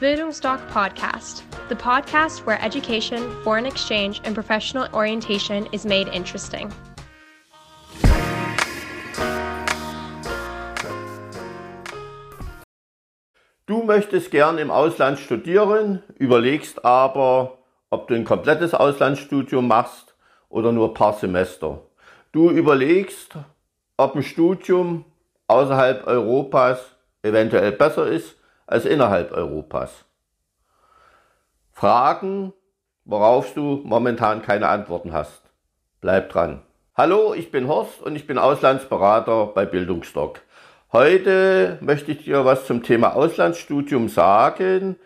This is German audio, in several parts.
Bildungsdoc Podcast, the podcast where education, foreign exchange, and professional orientation is made interesting. Du möchtest gern im Ausland studieren, überlegst aber, ob du ein komplettes Auslandsstudium machst oder nur ein paar Semester. Du überlegst, ob ein Studium außerhalb Europas eventuell besser ist als innerhalb Europas. Fragen, worauf du momentan keine Antworten hast. Bleib dran. Hallo, ich bin Horst und ich bin Auslandsberater bei Bildungsdoc. Heute möchte ich dir was zum Thema Auslandsstudium sagen.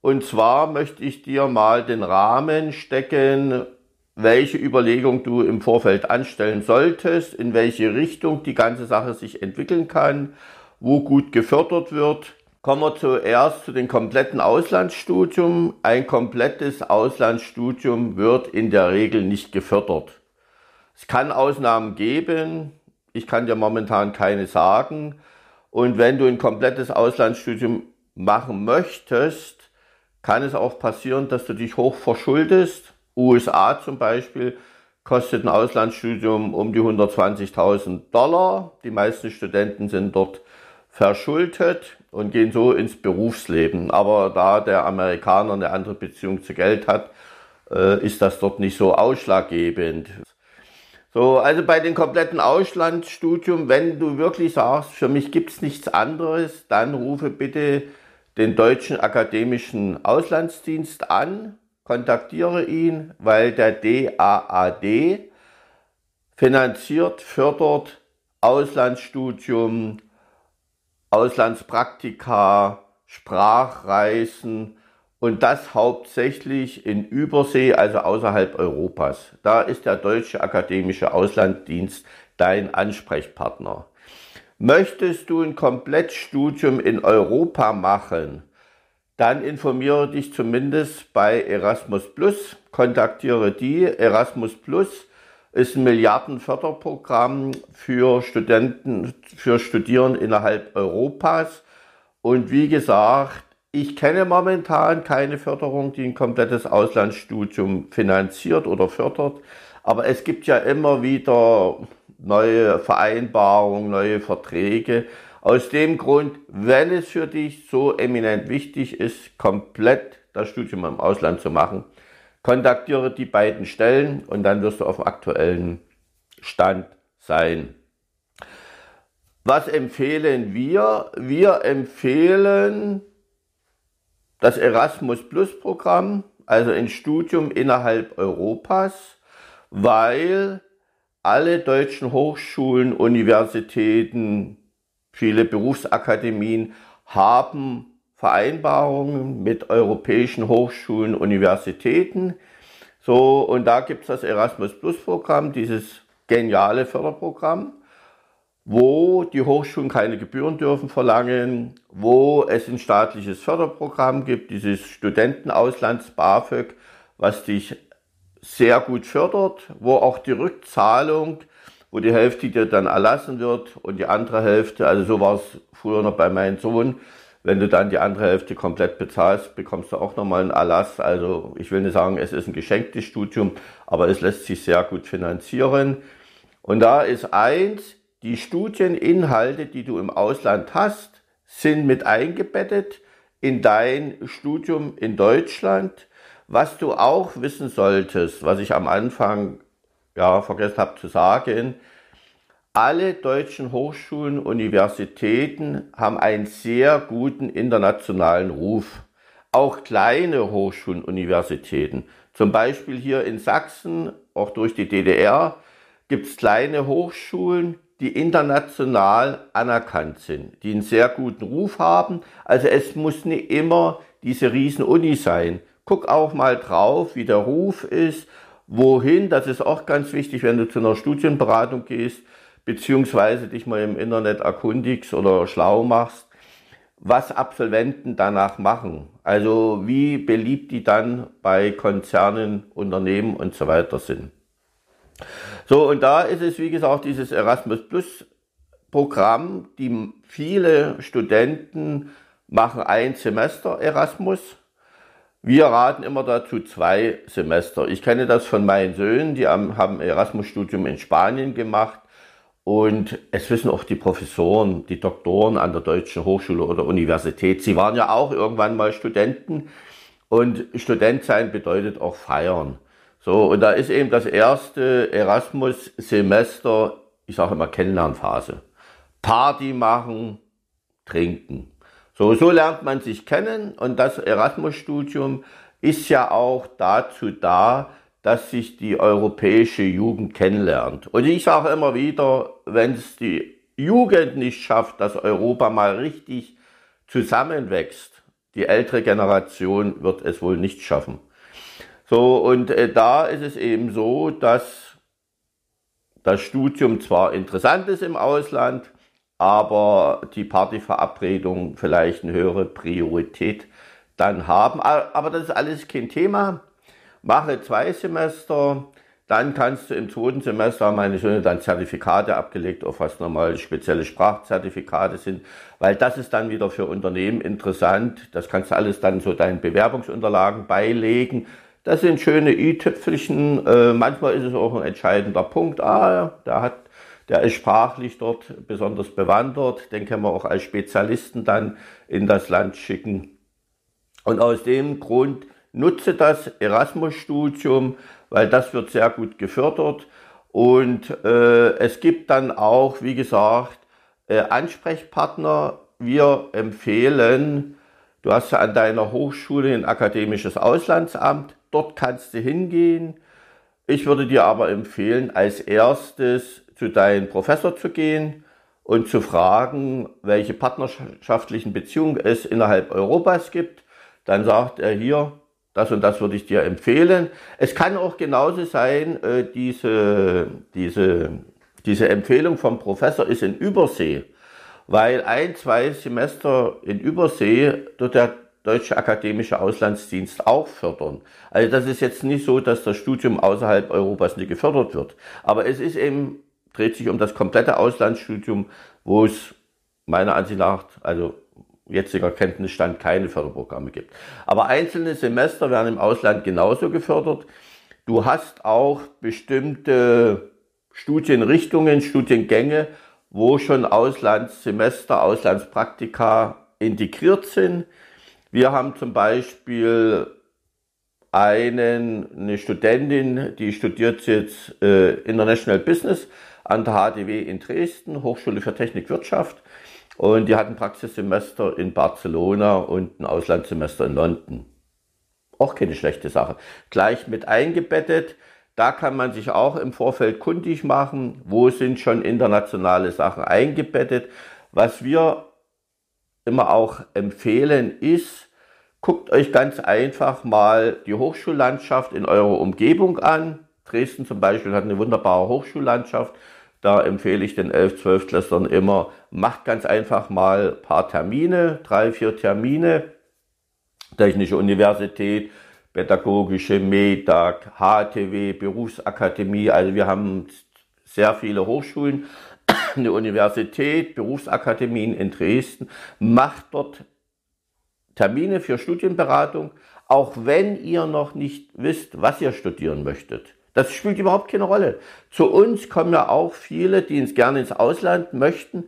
Und zwar möchte ich dir mal den Rahmen stecken, welche Überlegung du im Vorfeld anstellen solltest, in welche Richtung die ganze Sache sich entwickeln kann, wo gut gefördert wird Kommen wir zuerst zu dem kompletten Auslandsstudium. Ein komplettes Auslandsstudium wird in der Regel nicht gefördert. Es kann Ausnahmen geben. Ich kann dir momentan keine sagen. Und wenn du ein komplettes Auslandsstudium machen möchtest, kann es auch passieren, dass du dich hoch verschuldest. USA zum Beispiel kostet ein Auslandsstudium um die 120.000 Dollar. Die meisten Studenten sind dort verschuldet und gehen so ins Berufsleben. Aber da der Amerikaner eine andere Beziehung zu Geld hat, äh, ist das dort nicht so ausschlaggebend. So, also bei den kompletten Auslandsstudium, wenn du wirklich sagst, für mich gibt's nichts anderes, dann rufe bitte den Deutschen Akademischen Auslandsdienst an, kontaktiere ihn, weil der DAAD finanziert, fördert Auslandsstudium, Auslandspraktika, Sprachreisen und das hauptsächlich in Übersee, also außerhalb Europas. Da ist der Deutsche Akademische Auslandsdienst dein Ansprechpartner. Möchtest du ein Komplettstudium in Europa machen, dann informiere dich zumindest bei Erasmus Plus, kontaktiere die. Erasmus Plus ist ein Milliardenförderprogramm für Studenten, für Studierende innerhalb Europas. Und wie gesagt, ich kenne momentan keine Förderung, die ein komplettes Auslandsstudium finanziert oder fördert. Aber es gibt ja immer wieder neue Vereinbarungen, neue Verträge. Aus dem Grund, wenn es für dich so eminent wichtig ist, komplett das Studium im Ausland zu machen, Kontaktiere die beiden Stellen und dann wirst du auf dem aktuellen Stand sein. Was empfehlen wir? Wir empfehlen das Erasmus Plus Programm, also ein Studium innerhalb Europas, weil alle deutschen Hochschulen, Universitäten, viele Berufsakademien haben Vereinbarungen mit europäischen Hochschulen, Universitäten. So, und da gibt es das Erasmus Plus Programm, dieses geniale Förderprogramm, wo die Hochschulen keine Gebühren dürfen verlangen, wo es ein staatliches Förderprogramm gibt, dieses Studentenauslands BAföG, was dich sehr gut fördert, wo auch die Rückzahlung, wo die Hälfte dir dann erlassen wird und die andere Hälfte, also so war es früher noch bei meinem Sohn, wenn du dann die andere Hälfte komplett bezahlst, bekommst du auch nochmal einen Erlass. Also ich will nicht sagen, es ist ein geschenktes Studium, aber es lässt sich sehr gut finanzieren. Und da ist eins, die Studieninhalte, die du im Ausland hast, sind mit eingebettet in dein Studium in Deutschland. Was du auch wissen solltest, was ich am Anfang ja, vergessen habe zu sagen, alle deutschen Hochschulen, Universitäten haben einen sehr guten internationalen Ruf. Auch kleine Hochschulen, Universitäten. Zum Beispiel hier in Sachsen, auch durch die DDR, gibt es kleine Hochschulen, die international anerkannt sind, die einen sehr guten Ruf haben. Also es muss nicht immer diese Riesen-Uni sein. Guck auch mal drauf, wie der Ruf ist, wohin, das ist auch ganz wichtig, wenn du zu einer Studienberatung gehst, beziehungsweise dich mal im Internet erkundigst oder schlau machst, was Absolventen danach machen. Also wie beliebt die dann bei Konzernen, Unternehmen und so weiter sind. So, und da ist es, wie gesagt, dieses Erasmus Plus Programm, die viele Studenten machen ein Semester Erasmus. Wir raten immer dazu zwei Semester. Ich kenne das von meinen Söhnen, die haben Erasmus-Studium in Spanien gemacht. Und es wissen auch die Professoren, die Doktoren an der Deutschen Hochschule oder Universität. Sie waren ja auch irgendwann mal Studenten. Und Student sein bedeutet auch feiern. So, und da ist eben das erste Erasmus-Semester, ich sage immer Kennenlernphase. Party machen, trinken. So, so lernt man sich kennen und das Erasmus-Studium ist ja auch dazu da, dass sich die europäische Jugend kennenlernt. Und ich sage immer wieder, wenn es die Jugend nicht schafft, dass Europa mal richtig zusammenwächst, die ältere Generation wird es wohl nicht schaffen. So, und äh, da ist es eben so, dass das Studium zwar interessant ist im Ausland, aber die Partyverabredung vielleicht eine höhere Priorität dann haben. Aber das ist alles kein Thema. Mache zwei Semester, dann kannst du im zweiten Semester, meine Söhne dann Zertifikate abgelegt, auf was normal spezielle Sprachzertifikate sind, weil das ist dann wieder für Unternehmen interessant. Das kannst du alles dann so deinen Bewerbungsunterlagen beilegen. Das sind schöne i-Tüpfelchen. Äh, manchmal ist es auch ein entscheidender Punkt. Ah, der hat, der ist sprachlich dort besonders bewandert. Den können wir auch als Spezialisten dann in das Land schicken. Und aus dem Grund nutze das Erasmus-Studium, weil das wird sehr gut gefördert. Und äh, es gibt dann auch, wie gesagt, äh, Ansprechpartner. Wir empfehlen, du hast ja an deiner Hochschule ein akademisches Auslandsamt. Dort kannst du hingehen. Ich würde dir aber empfehlen, als erstes zu deinem Professor zu gehen und zu fragen, welche partnerschaftlichen Beziehungen es innerhalb Europas gibt. Dann sagt er hier, das und das würde ich dir empfehlen. Es kann auch genauso sein, äh, diese, diese, diese Empfehlung vom Professor ist in Übersee, weil ein, zwei Semester in Übersee tut der Deutsche Akademische Auslandsdienst auch fördern. Also das ist jetzt nicht so, dass das Studium außerhalb Europas nicht gefördert wird. Aber es ist eben, dreht sich um das komplette Auslandsstudium, wo es meiner Ansicht nach, also jetziger Kenntnisstand, keine Förderprogramme gibt. Aber einzelne Semester werden im Ausland genauso gefördert. Du hast auch bestimmte Studienrichtungen, Studiengänge, wo schon Auslandssemester, Auslandspraktika integriert sind. Wir haben zum Beispiel einen, eine Studentin, die studiert jetzt äh, International Business an der HDW in Dresden, Hochschule für Technik Wirtschaft. Und die hat ein Praxissemester in Barcelona und ein Auslandssemester in London. Auch keine schlechte Sache. Gleich mit eingebettet. Da kann man sich auch im Vorfeld kundig machen, wo sind schon internationale Sachen eingebettet. Was wir immer auch empfehlen, ist, guckt euch ganz einfach mal die Hochschullandschaft in eurer Umgebung an. Dresden zum Beispiel hat eine wunderbare Hochschullandschaft. Da empfehle ich den 11-, 12 Klässlern immer, macht ganz einfach mal ein paar Termine, drei, vier Termine. Technische Universität, Pädagogische MEDAG, HTW, Berufsakademie. Also wir haben sehr viele Hochschulen eine Universität, Berufsakademien in Dresden, macht dort Termine für Studienberatung, auch wenn ihr noch nicht wisst, was ihr studieren möchtet. Das spielt überhaupt keine Rolle. Zu uns kommen ja auch viele, die ins gerne ins Ausland möchten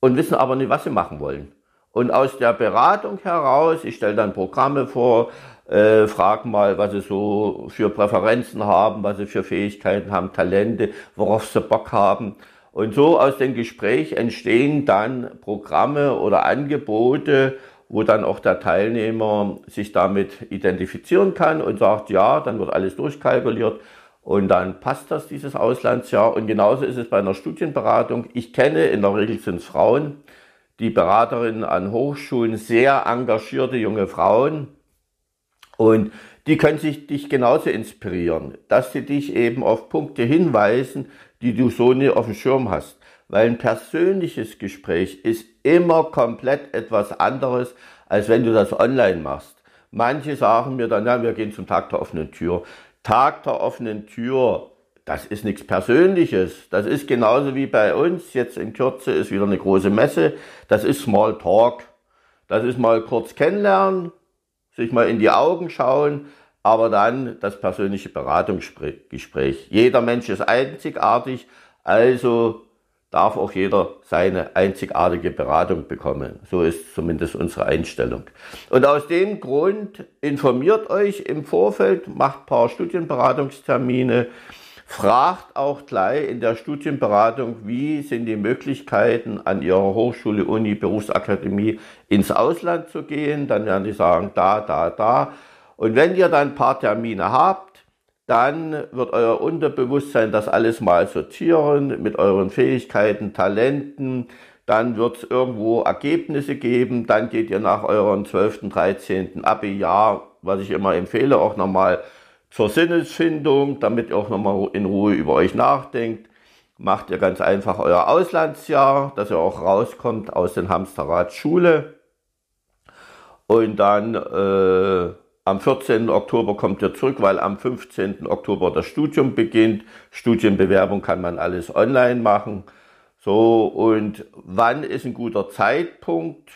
und wissen aber nicht, was sie machen wollen. Und aus der Beratung heraus, ich stelle dann Programme vor, äh, frage mal, was sie so für Präferenzen haben, was sie für Fähigkeiten haben, Talente, worauf sie Bock haben. Und so aus dem Gespräch entstehen dann Programme oder Angebote, wo dann auch der Teilnehmer sich damit identifizieren kann und sagt, ja, dann wird alles durchkalkuliert und dann passt das, dieses Auslandsjahr. Und genauso ist es bei einer Studienberatung. Ich kenne, in der Regel sind es Frauen, die Beraterinnen an Hochschulen, sehr engagierte junge Frauen. Und die können sich dich genauso inspirieren, dass sie dich eben auf Punkte hinweisen, die du so nie auf dem Schirm hast. Weil ein persönliches Gespräch ist immer komplett etwas anderes, als wenn du das online machst. Manche sagen mir dann, ja, wir gehen zum Tag der offenen Tür. Tag der offenen Tür, das ist nichts Persönliches. Das ist genauso wie bei uns. Jetzt in Kürze ist wieder eine große Messe. Das ist Small Talk. Das ist mal kurz kennenlernen, sich mal in die Augen schauen, aber dann das persönliche Beratungsgespräch. Jeder Mensch ist einzigartig, also darf auch jeder seine einzigartige Beratung bekommen. So ist zumindest unsere Einstellung. Und aus dem Grund informiert euch im Vorfeld, macht paar Studienberatungstermine, fragt auch gleich in der Studienberatung, wie sind die Möglichkeiten an Ihrer Hochschule, Uni, Berufsakademie ins Ausland zu gehen. Dann werden die sagen, da, da, da. Und wenn ihr dann ein paar Termine habt, dann wird euer Unterbewusstsein das alles mal sortieren mit euren Fähigkeiten, Talenten. Dann wird es irgendwo Ergebnisse geben. Dann geht ihr nach euren 12., 13. Abi-Jahr, was ich immer empfehle, auch nochmal zur Sinnesfindung, damit ihr auch nochmal in Ruhe über euch nachdenkt. Macht ihr ganz einfach euer Auslandsjahr, dass ihr auch rauskommt aus den Hamsterrad Schule. Und dann äh, am 14. Oktober kommt er zurück, weil am 15. Oktober das Studium beginnt. Studienbewerbung kann man alles online machen. So, und wann ist ein guter Zeitpunkt?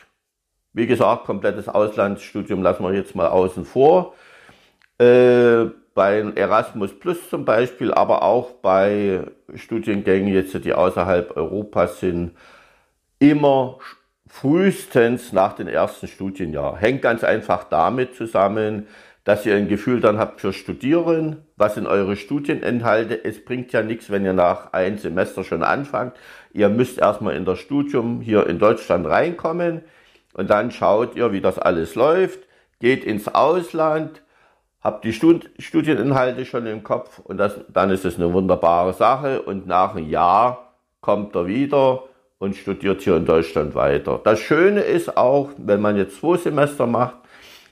Wie gesagt, komplettes Auslandsstudium lassen wir jetzt mal außen vor. Äh, bei Erasmus Plus zum Beispiel, aber auch bei Studiengängen jetzt, die außerhalb Europas sind, immer frühestens nach dem ersten Studienjahr. Hängt ganz einfach damit zusammen, dass ihr ein Gefühl dann habt für Studieren, was sind eure Studieninhalte. Es bringt ja nichts, wenn ihr nach ein Semester schon anfangt. Ihr müsst erstmal in das Studium hier in Deutschland reinkommen und dann schaut ihr, wie das alles läuft, geht ins Ausland, habt die Studieninhalte schon im Kopf und das, dann ist es eine wunderbare Sache und nach einem Jahr kommt er wieder und studiert hier in Deutschland weiter. Das Schöne ist auch, wenn man jetzt zwei Semester macht,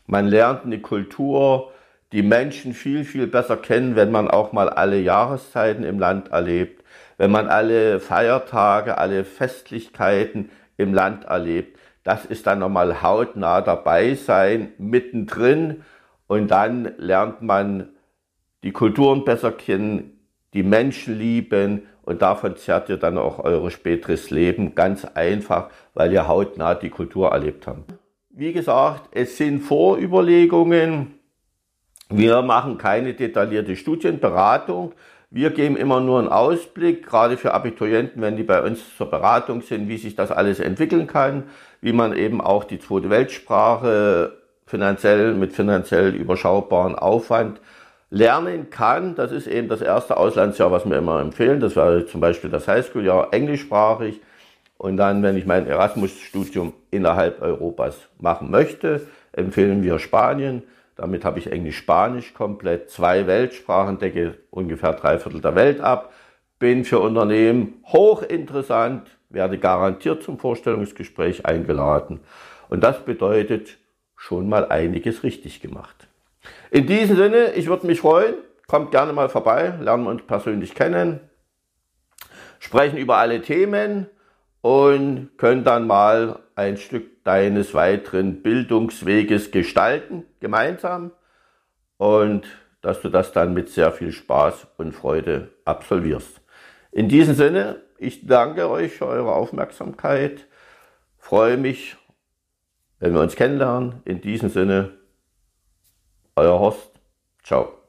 man lernt eine Kultur, die Menschen viel, viel besser kennen, wenn man auch mal alle Jahreszeiten im Land erlebt, wenn man alle Feiertage, alle Festlichkeiten im Land erlebt. Das ist dann nochmal hautnah dabei sein, mittendrin und dann lernt man die Kulturen besser kennen, die Menschen lieben und davon zerrt ihr dann auch eure späteres Leben ganz einfach, weil ihr hautnah die Kultur erlebt habt. Wie gesagt, es sind Vorüberlegungen. Wir machen keine detaillierte Studienberatung. Wir geben immer nur einen Ausblick, gerade für Abiturienten, wenn die bei uns zur Beratung sind, wie sich das alles entwickeln kann, wie man eben auch die zweite Weltsprache finanziell mit finanziell überschaubaren Aufwand lernen kann. Das ist eben das erste Auslandsjahr, was wir immer empfehlen. Das wäre zum Beispiel das Highschool-Jahr englischsprachig. Und dann, wenn ich mein Erasmus-Studium innerhalb Europas machen möchte, empfehlen wir Spanien. Damit habe ich Englisch-Spanisch komplett, zwei Weltsprachen, decke ungefähr drei Viertel der Welt ab, bin für Unternehmen hochinteressant, werde garantiert zum Vorstellungsgespräch eingeladen. Und das bedeutet schon mal einiges richtig gemacht. In diesem Sinne, ich würde mich freuen, kommt gerne mal vorbei, lernen wir uns persönlich kennen, sprechen über alle Themen und können dann mal ein Stück deines weiteren Bildungsweges gestalten, gemeinsam. Und dass du das dann mit sehr viel Spaß und Freude absolvierst. In diesem Sinne, ich danke euch für eure Aufmerksamkeit, freue mich, wenn wir uns kennenlernen. In diesem Sinne, euer Horst. Ciao.